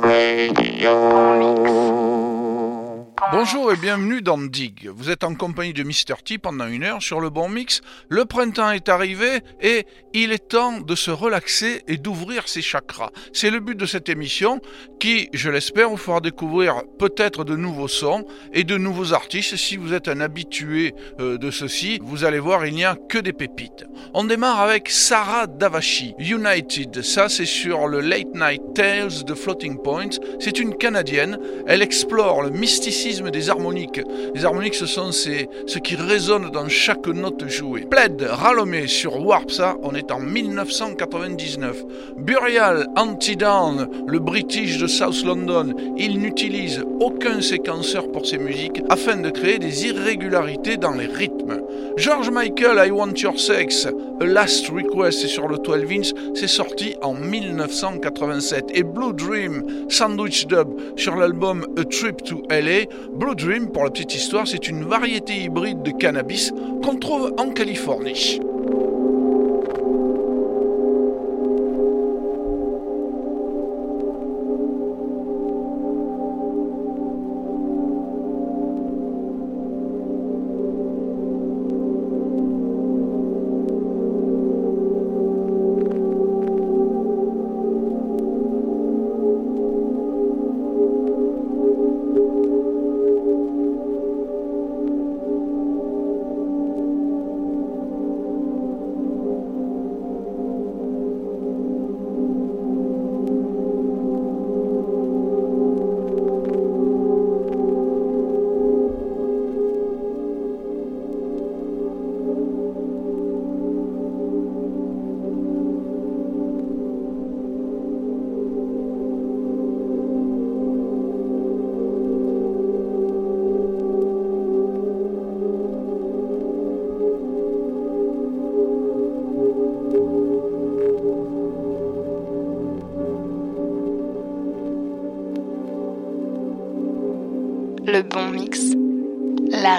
Radio. Mix. Bonjour et bienvenue dans Dig. Vous êtes en compagnie de Mr. T pendant une heure sur le bon mix. Le printemps est arrivé et il est temps de se relaxer et d'ouvrir ses chakras. C'est le but de cette émission qui, je l'espère, vous fera découvrir peut-être de nouveaux sons et de nouveaux artistes. Si vous êtes un habitué euh, de ceci, vous allez voir, il n'y a que des pépites. On démarre avec Sarah Davachi, United. Ça, c'est sur le Late Night Tales de Floating Point. C'est une Canadienne. Elle explore le mysticisme des harmoniques. Les harmoniques, ce sont ce qui résonne dans chaque note jouée. Plaid, Ralomé sur Warp, ça, on est en 1999. Burial, Anti-Down, le British de South London, il n'utilise aucun séquenceur pour ses musiques afin de créer des irrégularités dans les rythmes. George Michael, I Want Your Sex, A Last Request, sur le 12 Vince, c'est sorti en 1987. Et Blue Dream, Sandwich Dub, sur l'album A Trip to LA, Blue Dream, pour la petite histoire, c'est une variété hybride de cannabis qu'on trouve en Californie.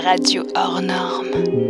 Radio hors norme.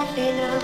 happiness.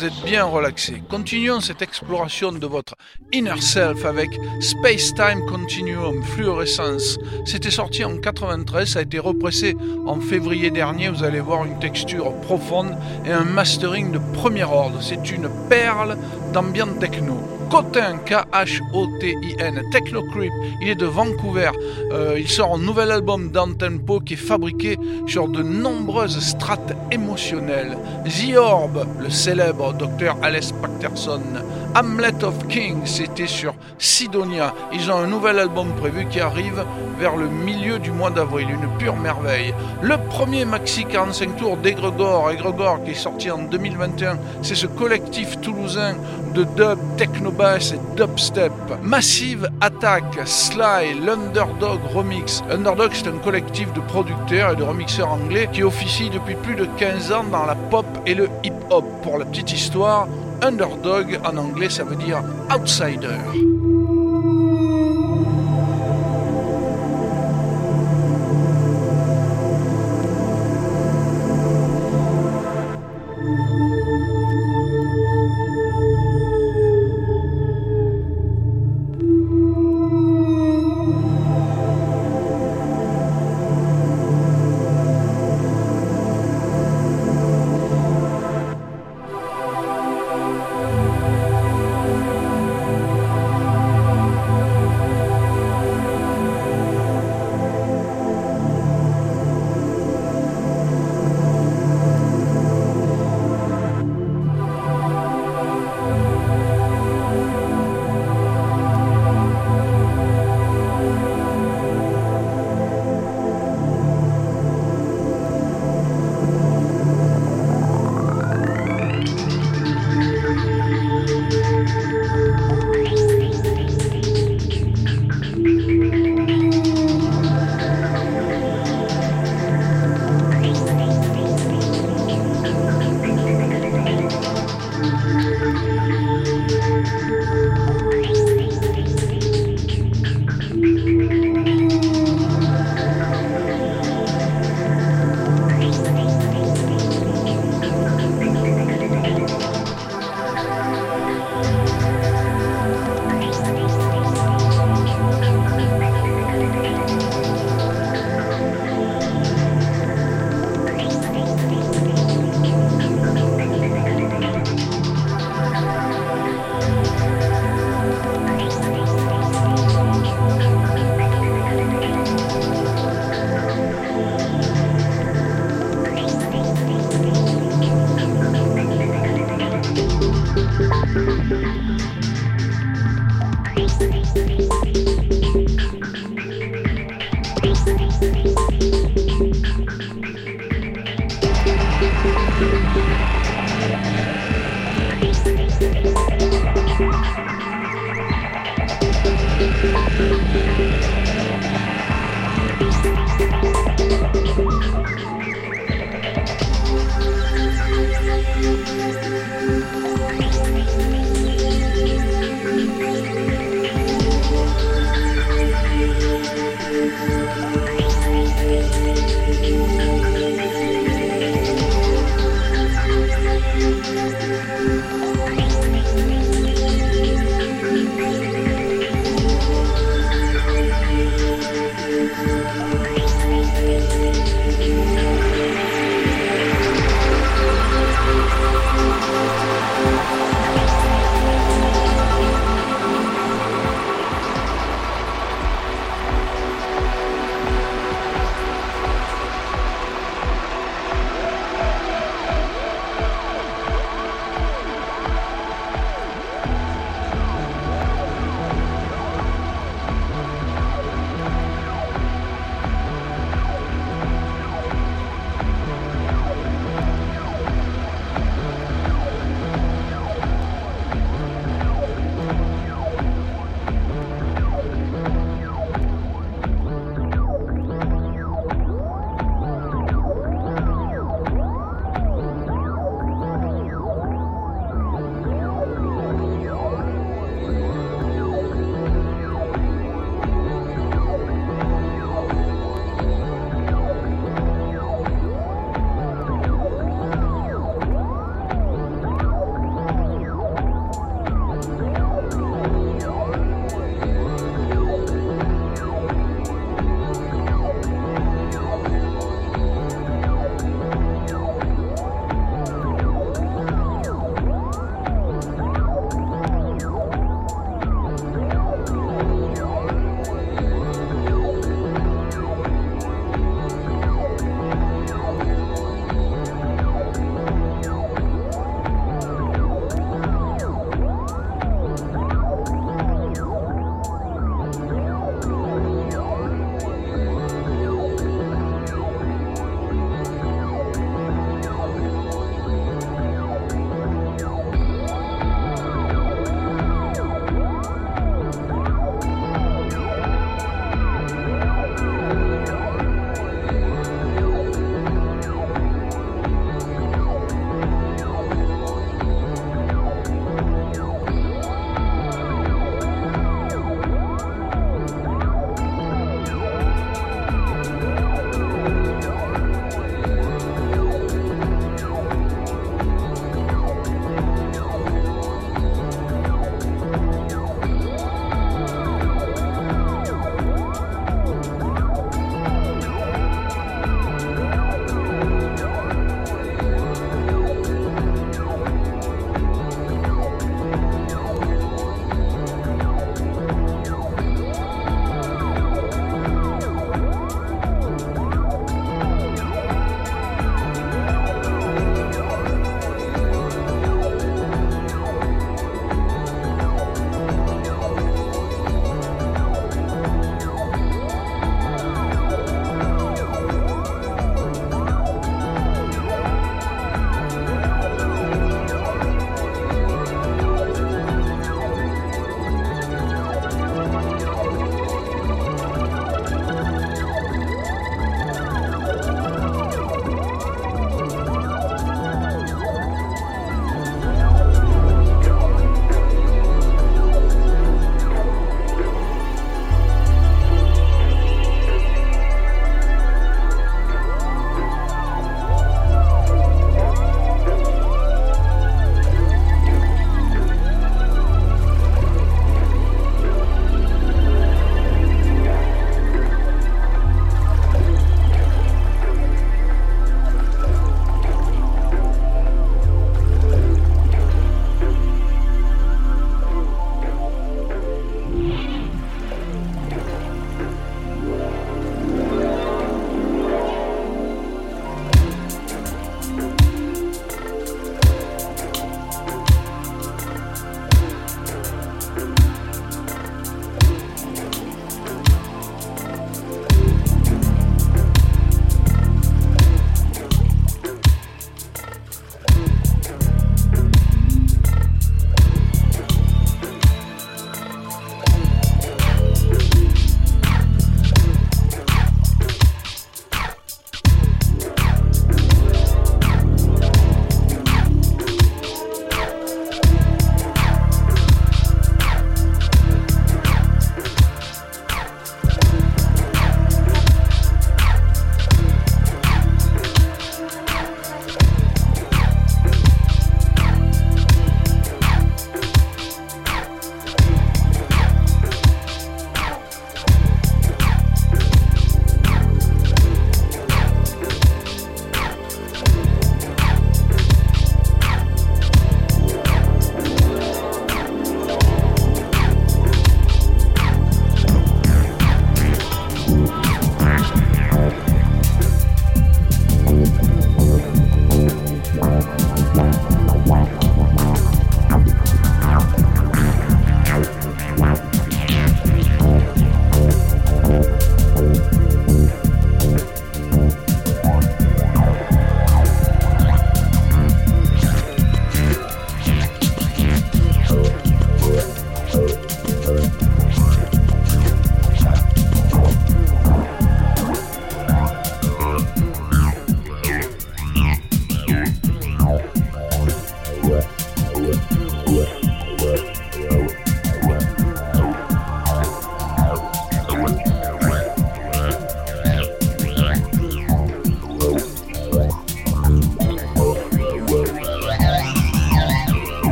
Vous êtes bien relaxé. Continuons cette exploration de votre inner self avec Space Time Continuum Fluorescence. C'était sorti en 93, ça a été repressé en février dernier. Vous allez voir une texture profonde et un mastering de premier ordre. C'est une perle d'ambiance techno. Cotin, K-H-O-T-I-N, Techno Creep, il est de Vancouver. Euh, il sort un nouvel album tempo qui est fabriqué sur de nombreuses strates émotionnelles. The Orb, le célèbre docteur Alice Patterson. Hamlet of King, c'était sur Sidonia. Ils ont un nouvel album prévu qui arrive vers le milieu du mois d'avril, une pure merveille. Le premier maxi 45 tours d'Egregor, Egregor qui est sorti en 2021, c'est ce collectif toulousain de dub, technobass et dubstep. Massive Attack, Sly, l'Underdog Remix. Underdog, c'est un collectif de producteurs et de remixeurs anglais qui officie depuis plus de 15 ans dans la pop et le hip-hop. Pour la petite histoire, Underdog en anglais, ça veut dire outsider.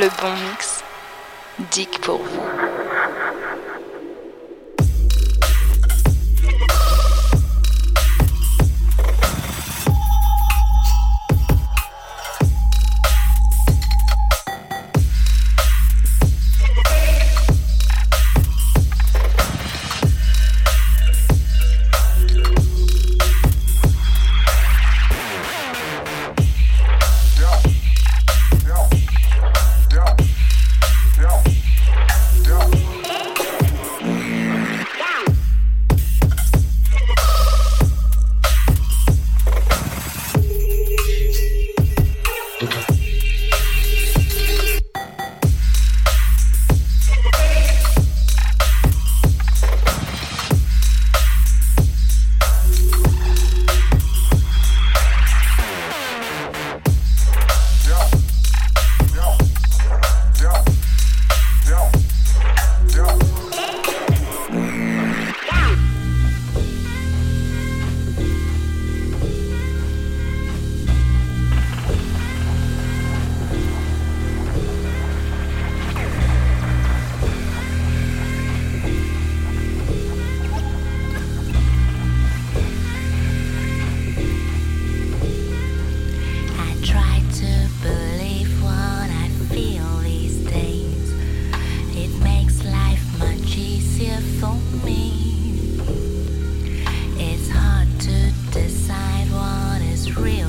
Le bon mix, Dick pour vous. real.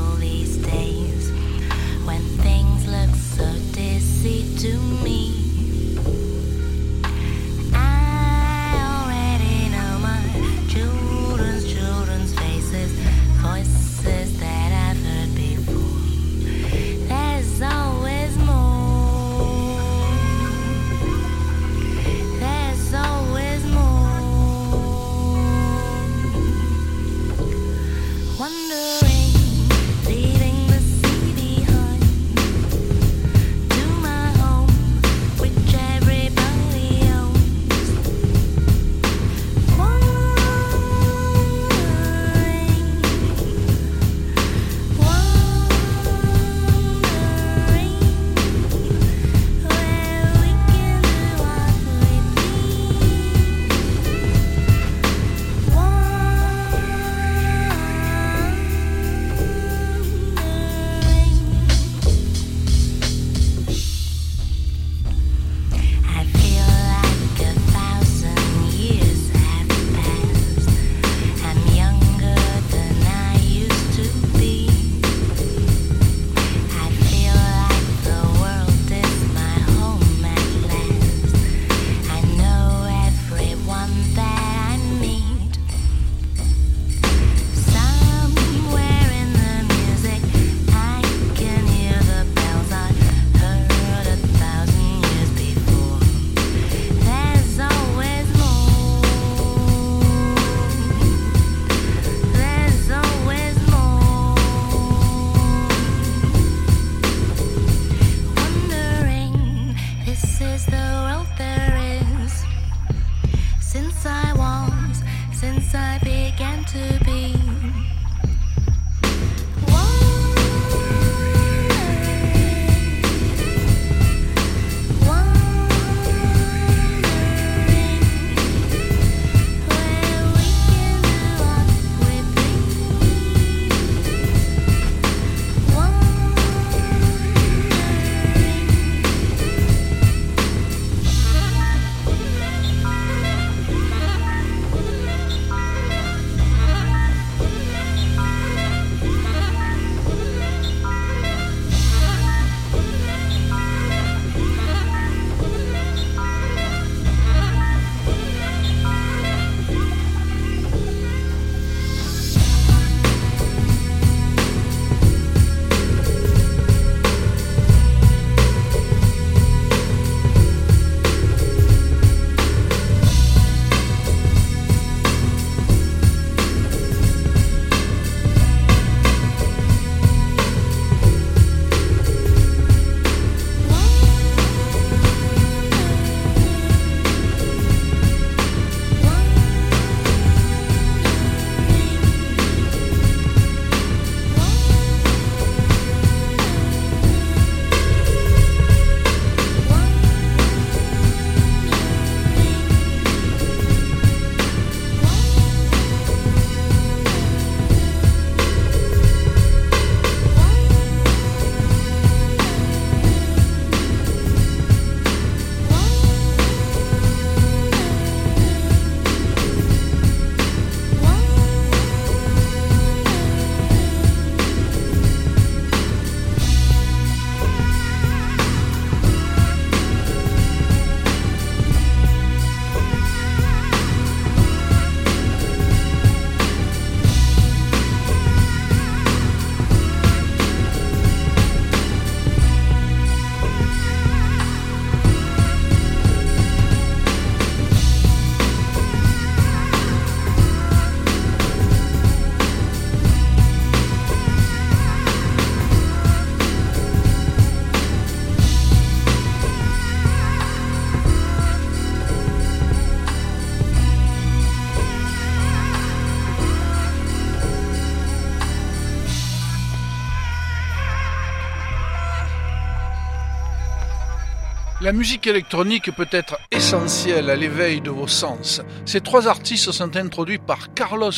La musique électronique peut être essentielle à l'éveil de vos sens. Ces trois artistes sont introduits par Carlos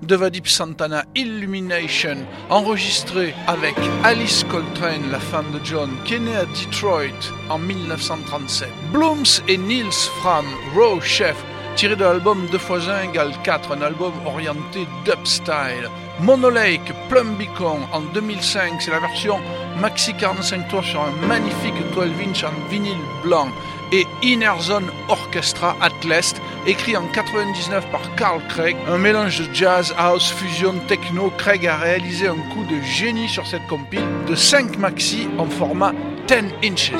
Devadip Santana Illumination, enregistré avec Alice Coltrane, la femme de John, qui est née à Detroit en 1937. Blooms et Niels Fram, Raw Chef, tiré de l'album 2x1 égale 4, un album orienté dubstyle. Mono Lake, Plum Beacon en 2005, c'est la version maxi 45 tours sur un magnifique 12 inch en vinyle blanc. Et Inner Zone Orchestra Lest, écrit en 99 par Carl Craig, un mélange de jazz, house, fusion, techno. Craig a réalisé un coup de génie sur cette compile de 5 maxi en format 10 inches.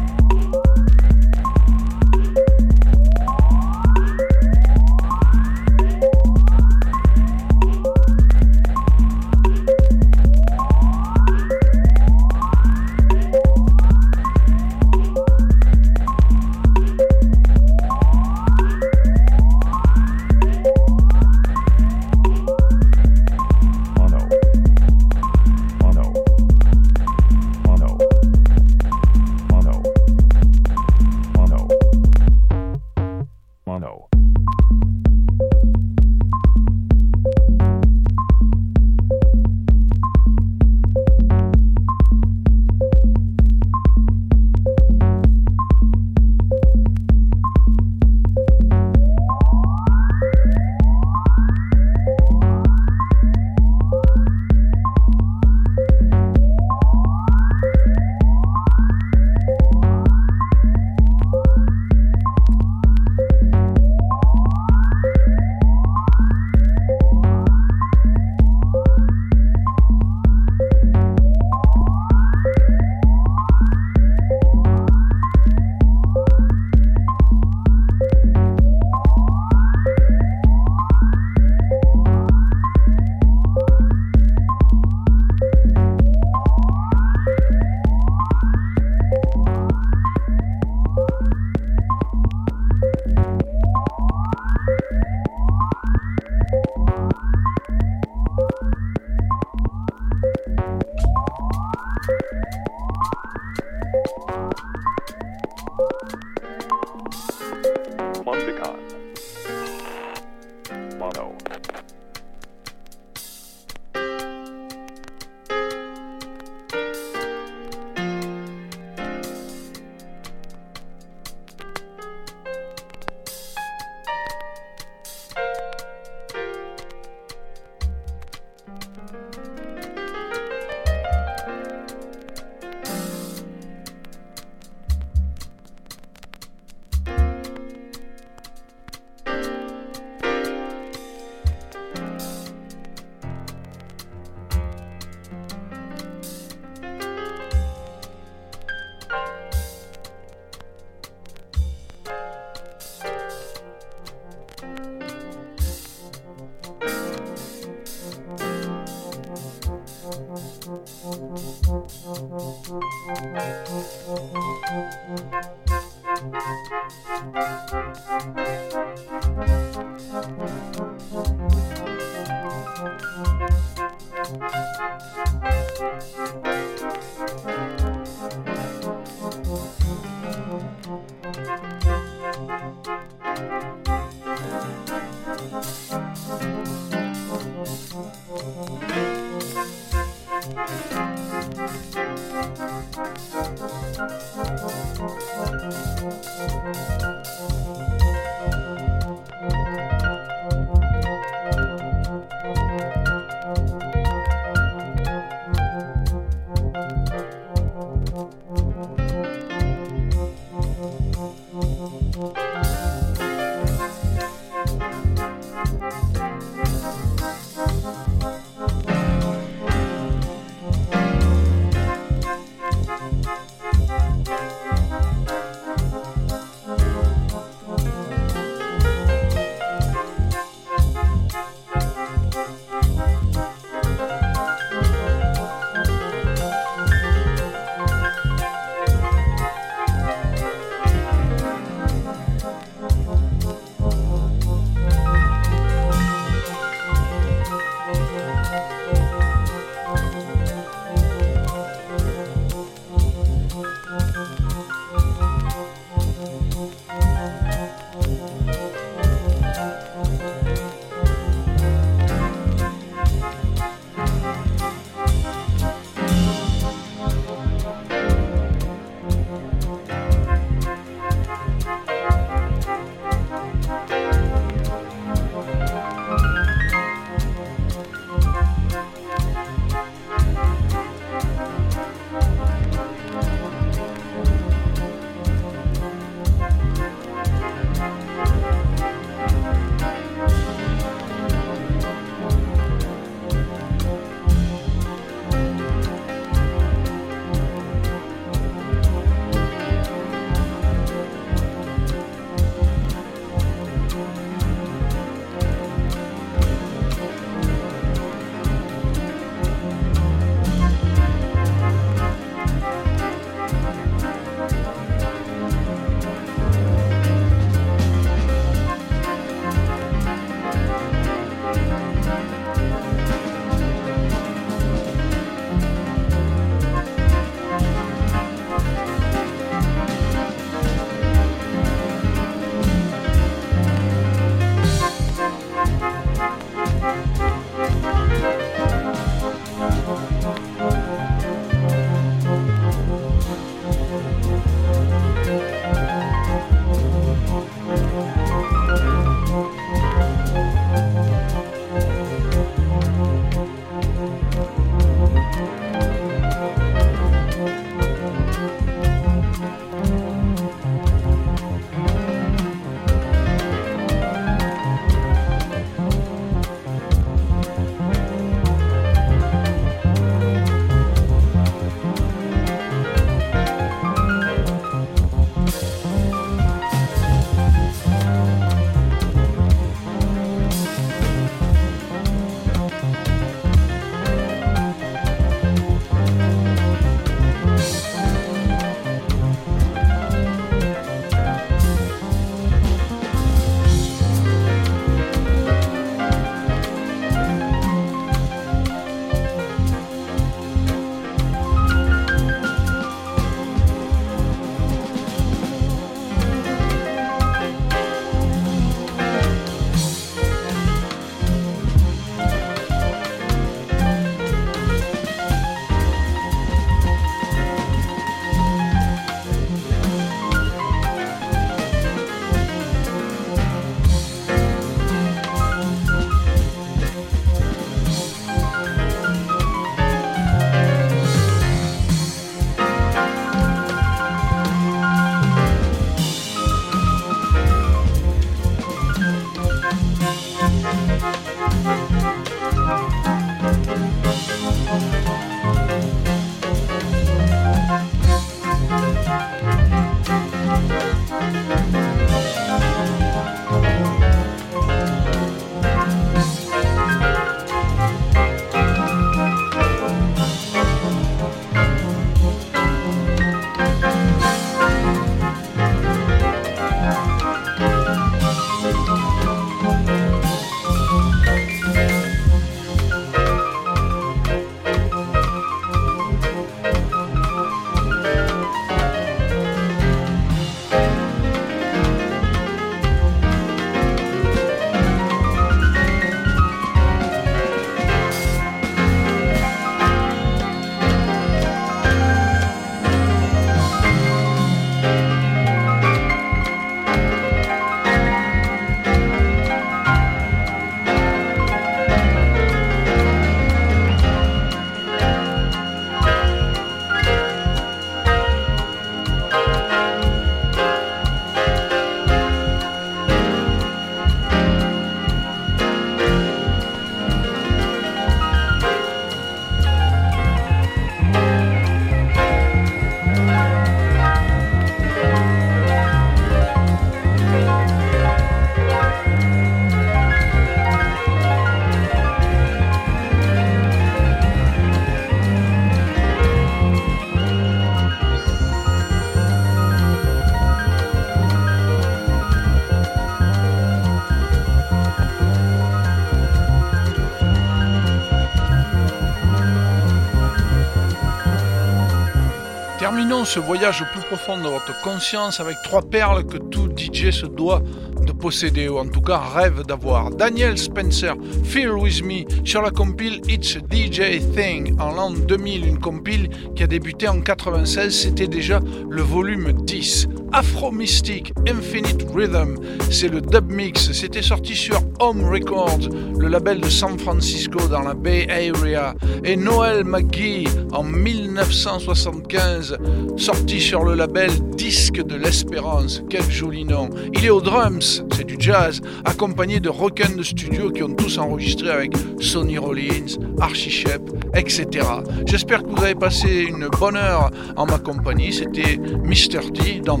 Terminons ce voyage au plus profond de votre conscience avec trois perles que tout DJ se doit de posséder ou en tout cas rêve d'avoir. Daniel Spencer, Feel With Me sur la compile It's a DJ Thing en l'an 2000, une compile qui a débuté en 96, c'était déjà le volume 10. Afro Mystic Infinite Rhythm, c'est le dub mix, c'était sorti sur Home Records, le label de San Francisco dans la Bay Area, et Noel McGee en 1975, sorti sur le label Disque de l'Espérance, quel joli nom. Il est aux drums, c'est du jazz, accompagné de rock'n'roll de studio qui ont tous enregistré avec Sonny Rollins, Archie Shep, etc. J'espère que vous avez passé une bonne heure en ma compagnie, c'était Mr. D dans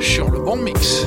sur le bon mix.